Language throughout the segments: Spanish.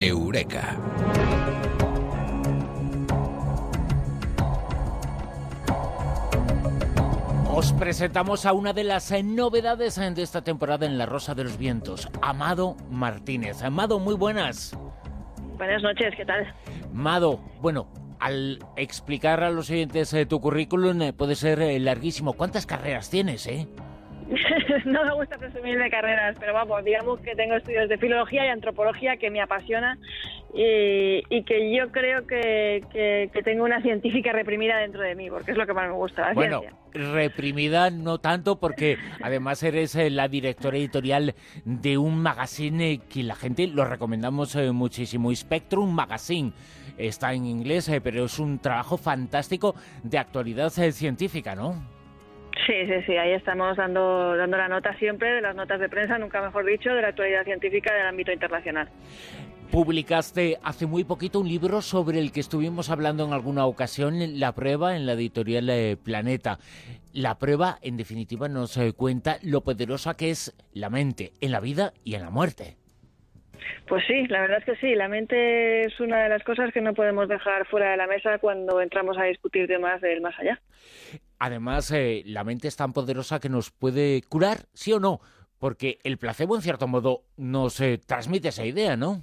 Eureka. Os presentamos a una de las eh, novedades de esta temporada en La Rosa de los Vientos, Amado Martínez. Amado, muy buenas. Buenas noches, ¿qué tal? Amado, bueno, al explicar a los oyentes eh, tu currículum eh, puede ser larguísimo. ¿Cuántas carreras tienes, eh? no me gusta presumir de carreras, pero vamos, digamos que tengo estudios de filología y antropología que me apasiona y, que yo creo que, tengo una científica reprimida dentro de mí, porque es lo que más me gusta. La bueno, reprimida no tanto, porque además eres eh, la directora editorial de un magazine eh, que la gente lo recomendamos eh, muchísimo, Spectrum Magazine. Está en inglés, pero es un trabajo fantástico de actualidad científica, ¿no? Sí, sí, sí, ahí estamos dando, dando la nota siempre de las notas de prensa, nunca mejor dicho, de la actualidad científica del ámbito internacional. Publicaste hace muy poquito un libro sobre el que estuvimos hablando en alguna ocasión, La prueba, en la editorial eh, Planeta. La prueba, en definitiva, nos cuenta lo poderosa que es la mente en la vida y en la muerte. Pues sí, la verdad es que sí. La mente es una de las cosas que no podemos dejar fuera de la mesa cuando entramos a discutir temas del más allá. Además, eh, la mente es tan poderosa que nos puede curar, sí o no, porque el placebo, en cierto modo, nos eh, transmite esa idea, ¿no?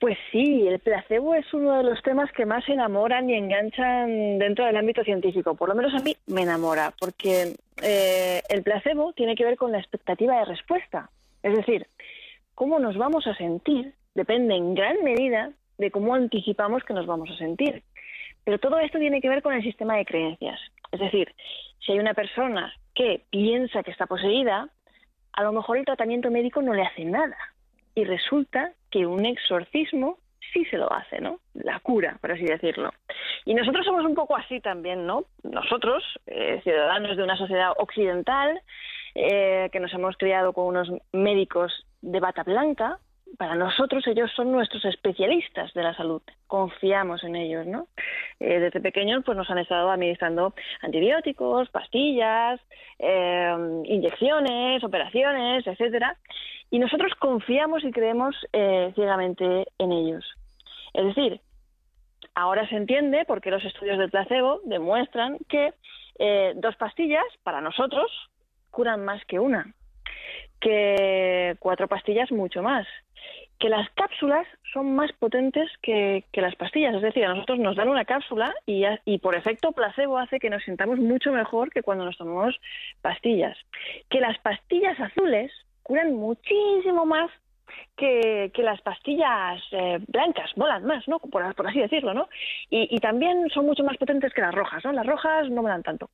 Pues sí, el placebo es uno de los temas que más enamoran y enganchan dentro del ámbito científico. Por lo menos a mí me enamora, porque eh, el placebo tiene que ver con la expectativa de respuesta. Es decir, cómo nos vamos a sentir depende en gran medida de cómo anticipamos que nos vamos a sentir. Pero todo esto tiene que ver con el sistema de creencias. Es decir, si hay una persona que piensa que está poseída, a lo mejor el tratamiento médico no le hace nada. Y resulta que un exorcismo sí se lo hace, ¿no? La cura, por así decirlo. Y nosotros somos un poco así también, ¿no? Nosotros, eh, ciudadanos de una sociedad occidental, eh, que nos hemos criado con unos médicos de bata blanca, para nosotros ellos son nuestros especialistas de la salud. Confiamos en ellos, ¿no? Eh, desde pequeños pues nos han estado administrando antibióticos, pastillas, eh, inyecciones, operaciones, etcétera, y nosotros confiamos y creemos eh, ciegamente en ellos. Es decir, ahora se entiende porque los estudios del placebo demuestran que dos pastillas para nosotros curan más que una que cuatro pastillas mucho más. Que las cápsulas son más potentes que, las pastillas, es decir, a nosotros nos dan una cápsula y, y por efecto placebo hace que nos sintamos mucho mejor que cuando nos tomamos pastillas. Que las pastillas azules curan muchísimo más que, las pastillas eh, blancas, molan más, ¿no? Por, así decirlo, ¿no? Y, y, también son mucho más potentes que las rojas, ¿no? Las rojas no molan tanto.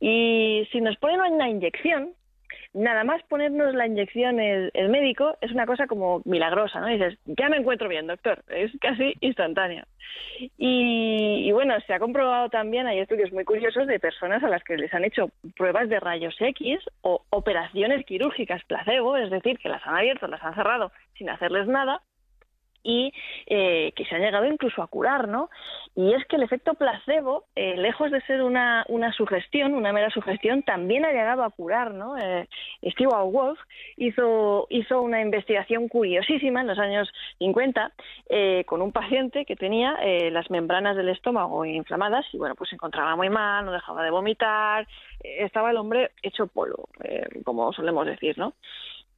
Y si nos ponen una inyección, nada más ponernos la inyección el, médico es una cosa como milagrosa, ¿no? dices, ya me encuentro bien, doctor, es casi instantáneo. Y, bueno, se ha comprobado también, hay estudios muy curiosos de personas a las que les han hecho pruebas de rayos X o operaciones quirúrgicas placebo, es decir, que las han abierto, las han cerrado sin hacerles nada, y eh, que se ha llegado incluso a curar, ¿no? Y es que el efecto placebo, eh, lejos de ser una, una, sugestión, una mera sugestión, también ha llegado a curar, ¿no? Eh, Stewart Wolf hizo, hizo una investigación curiosísima en los años 50 eh, con un paciente que tenía las membranas del estómago inflamadas y, bueno, pues se encontraba muy mal, no dejaba de vomitar, estaba el hombre hecho polvo, como solemos decir, ¿no?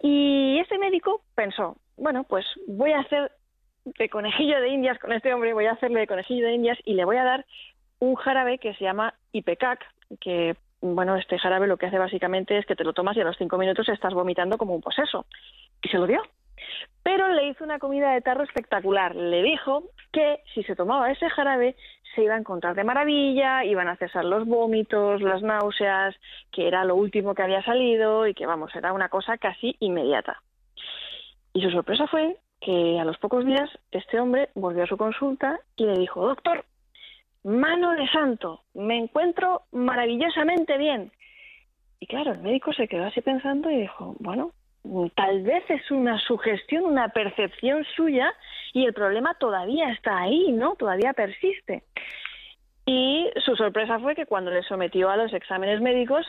Y ese médico pensó, bueno, pues voy a hacer de conejillo de indias con este hombre, voy a hacerle de conejillo de indias y le voy a dar un jarabe que se llama Ipecac, que bueno, este jarabe lo que hace básicamente es que te lo tomas y a los cinco minutos estás vomitando como un poseso. Y se lo dio. Pero le hizo una comida de tarro espectacular. Le dijo que si se tomaba ese jarabe se iba a encontrar de maravilla, iban a cesar los vómitos, las náuseas, que era lo último que había salido y que, vamos, era una cosa casi inmediata. Y su sorpresa fue que a los pocos días este hombre volvió a su consulta y le dijo, doctor, mano de santo, me encuentro maravillosamente bien. Y claro, el médico se quedó así pensando y dijo, bueno, tal vez es una sugestión, una percepción suya y el problema todavía está ahí, ¿no? Todavía persiste. Y su sorpresa fue que cuando le sometió a los exámenes médicos,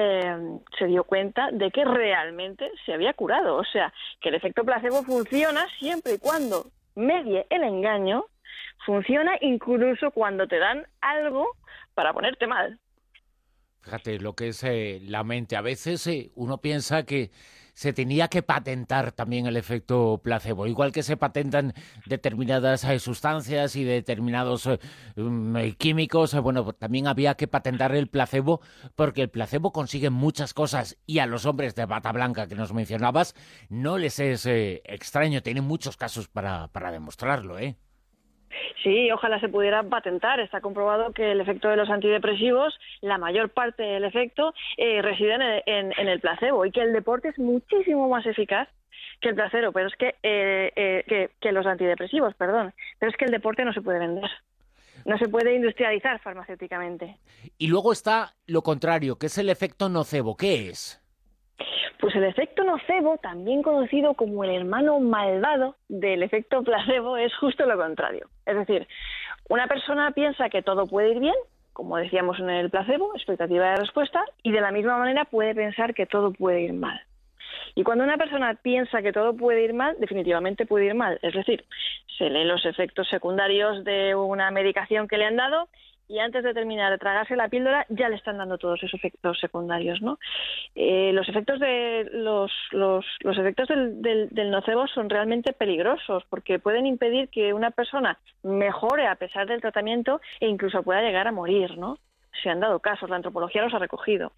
eh, se dio cuenta de que realmente se había curado. O sea, que el efecto placebo funciona siempre y cuando medie el engaño, funciona incluso cuando te dan algo para ponerte mal. Fíjate lo que es eh, la mente. A veces eh, uno piensa que se tenía que patentar también el efecto placebo, igual que se patentan determinadas eh, sustancias y determinados mm, químicos, bueno, también había que patentar el placebo porque el placebo consigue muchas cosas. Y a los hombres de bata blanca que nos mencionabas no les es extraño, tienen muchos casos para, para demostrarlo, ¿eh? Sí, ojalá se pudiera patentar. Está comprobado que el efecto de los antidepresivos, la mayor parte del efecto, eh, reside en, el placebo y que el deporte es muchísimo más eficaz que el placebo, pero es que, eh, eh, que, los antidepresivos, perdón. Pero es que el deporte no se puede vender. No se puede industrializar farmacéuticamente. Y luego está lo contrario, que es el efecto nocebo. ¿Qué es? Pues el efecto nocebo, también conocido como el hermano malvado del efecto placebo, es justo lo contrario. Es decir, una persona piensa que todo puede ir bien, como decíamos en el placebo, expectativa de respuesta, y de la misma manera puede pensar que todo puede ir mal. Y cuando una persona piensa que todo puede ir mal, definitivamente puede ir mal. Es decir, se leen los efectos secundarios de una medicación que le han dado y antes de terminar de tragarse la píldora ya le están dando todos esos efectos secundarios, ¿no? Eh, los efectos de los, los, los efectos del, del, del, nocebo son realmente peligrosos porque pueden impedir que una persona mejore a pesar del tratamiento e incluso pueda llegar a morir, ¿no? se han dado casos, la antropología los ha recogido.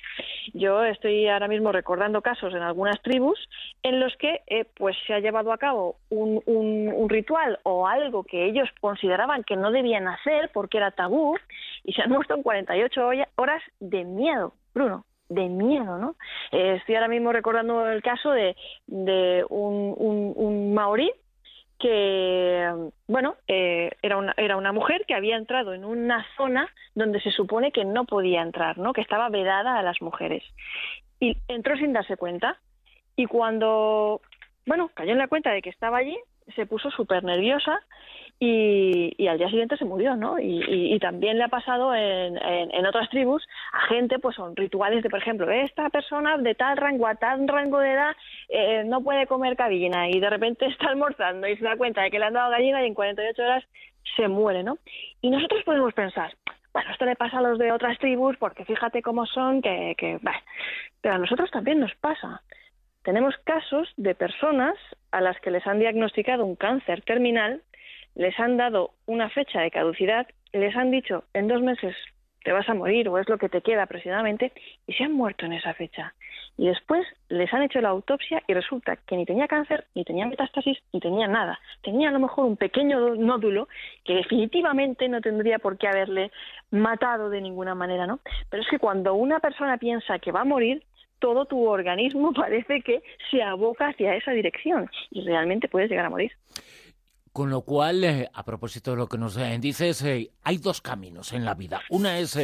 Yo estoy ahora mismo recordando casos en algunas tribus en los que eh, pues se ha llevado a cabo un, un, ritual o algo que ellos consideraban que no debían hacer porque era tabú y se han muerto en 48 horas de miedo, Bruno de miedo, ¿no? Eh, estoy ahora mismo recordando el caso de, de un, maorí que, bueno, eh, era, una, era una mujer que había entrado en una zona donde se supone que no podía entrar, ¿no? Que estaba vedada a las mujeres. Y entró sin darse cuenta. Y cuando, bueno, cayó en la cuenta de que estaba allí, se puso súper nerviosa y, al día siguiente se murió, ¿no? Y, también le ha pasado en, en, otras tribus a gente, pues son rituales de, por ejemplo, esta persona de tal rango a tal rango de edad eh, no puede comer gallina y de repente está almorzando y se da cuenta de que le han dado gallina y en 48 horas se muere, ¿no? Y nosotros podemos pensar, bueno, esto le pasa a los de otras tribus porque fíjate cómo son, que, que pero a nosotros también nos pasa. Tenemos casos de personas a las que les han diagnosticado un cáncer terminal les han dado una fecha de caducidad, les han dicho en dos meses te vas a morir o es lo que te queda aproximadamente y se han muerto en esa fecha. Y después les han hecho la autopsia y resulta que ni tenía cáncer, ni tenía metástasis, ni tenía nada. Tenía a lo mejor un pequeño nódulo que definitivamente no tendría por qué haberle matado de ninguna manera, ¿no? Pero es que cuando una persona piensa que va a morir, todo tu organismo parece que se aboca hacia esa dirección y realmente puedes llegar a morir. Con lo cual, eh, a propósito de lo que nos eh, dices, eh, hay dos caminos en la vida. Una es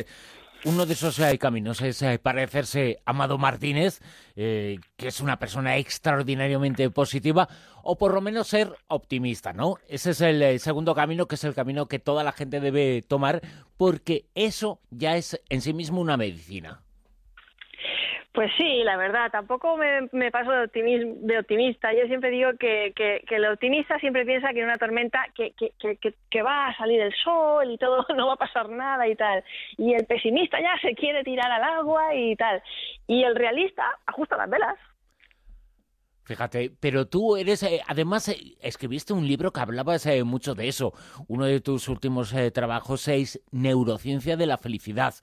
uno de esos caminos es parecerse a Amado Martínez, que es una persona extraordinariamente positiva, o por lo menos ser optimista, ¿no? Ese es el segundo camino, que es el camino que toda la gente debe tomar, porque eso ya es en sí mismo una medicina. Pues sí, la verdad, tampoco me, paso de, optimista. Yo siempre digo que, que, el optimista siempre piensa que en una tormenta que, que, que, va a salir el sol y todo, no va a pasar nada y tal. Y el pesimista ya se quiere tirar al agua y tal. Y el realista ajusta las velas. Fíjate, pero tú eres, eh, además, eh, escribiste un libro que hablabas eh, mucho de eso. Uno de tus últimos trabajos es Neurociencia de la Felicidad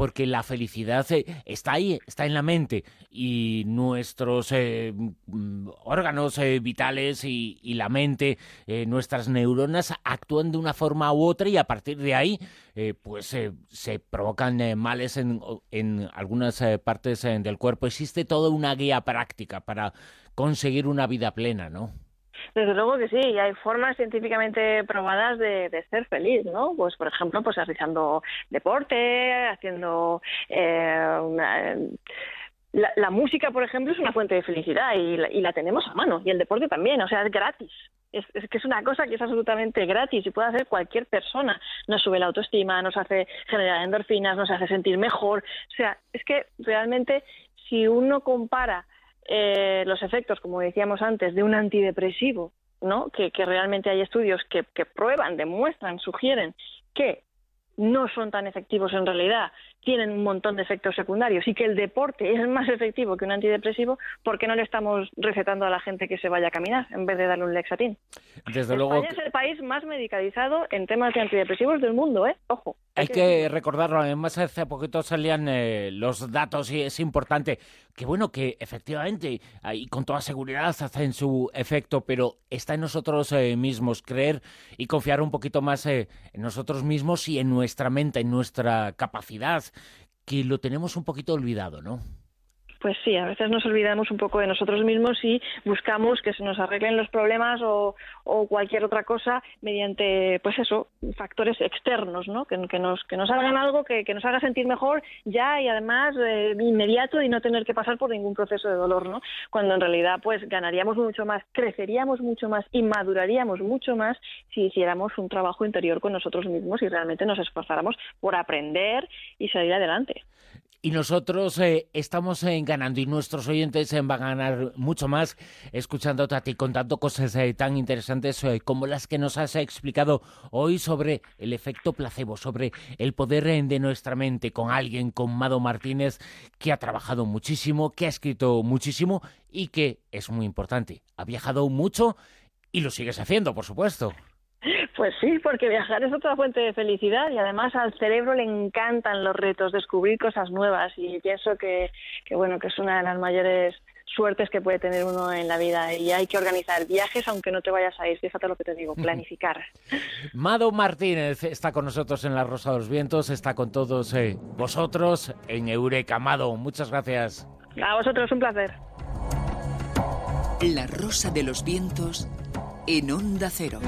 porque la felicidad eh, está ahí, está en la mente y nuestros eh, mm, órganos eh, vitales y, la mente, nuestras neuronas actúan de una forma u otra y a partir de ahí pues se provocan males en, en algunas partes del cuerpo. Existe toda una guía práctica para conseguir una vida plena, ¿no? Desde luego que sí, y hay formas científicamente probadas de, ser feliz, ¿no? Pues, por ejemplo, pues realizando deporte, haciendo... Eh, la, música, por ejemplo, es una fuente de felicidad y la, tenemos a mano, y el deporte también, o sea, es gratis. Es, que es una cosa que es absolutamente gratis y puede hacer cualquier persona. Nos sube la autoestima, nos hace generar endorfinas, nos hace sentir mejor. O sea, es que realmente si uno compara eh, los efectos, como decíamos antes, de un antidepresivo ¿no? Que, realmente hay estudios que, que prueban, demuestran, sugieren que no son tan efectivos en realidad, tienen un montón de efectos secundarios y que el deporte es más efectivo que un antidepresivo, ¿por qué no le estamos recetando a la gente que se vaya a caminar en vez de darle un lexatín? Desde España es el país más medicalizado en temas de antidepresivos del mundo, ¿eh? Ojo. Hay que, recordarlo, además hace poquito salían eh, los datos y es importante que bueno, que efectivamente y con toda seguridad hacen su efecto, pero está en nosotros eh, mismos creer y confiar un poquito más eh, en nosotros mismos y en nuestra mente, en nuestra capacidad, que lo tenemos un poquito olvidado, ¿no? Pues sí, a veces nos olvidamos un poco de nosotros mismos y buscamos que se nos arreglen los problemas o, cualquier otra cosa mediante, pues eso, factores externos, ¿no? Que, nos, que nos hagan algo que, nos haga sentir mejor ya y además eh, inmediato y no tener que pasar por ningún proceso de dolor, ¿no? Cuando en realidad, pues ganaríamos mucho más, creceríamos mucho más y maduraríamos mucho más si hiciéramos un trabajo interior con nosotros mismos y realmente nos esforzáramos por aprender y salir adelante. Y nosotros eh, estamos eh, ganando y nuestros oyentes eh, van a ganar mucho más escuchándote a ti contando cosas tan interesantes como las que nos has explicado hoy sobre el efecto placebo, sobre el poder de nuestra mente con alguien, con Mado Martínez, que ha trabajado muchísimo, que ha escrito muchísimo y que es muy importante. Ha viajado mucho y lo sigues haciendo, por supuesto. Pues sí, porque viajar es otra fuente de felicidad y además al cerebro le encantan los retos, descubrir cosas nuevas y pienso que, bueno, que es una de las mayores suertes que puede tener uno en la vida y hay que organizar viajes aunque no te vayas a ir, fíjate lo que te digo, planificar. Mado Martínez está con nosotros en La Rosa de los Vientos, está con todos eh, vosotros en Eureka. Mado, muchas gracias. A vosotros, un placer. La Rosa de los Vientos en Onda Cero.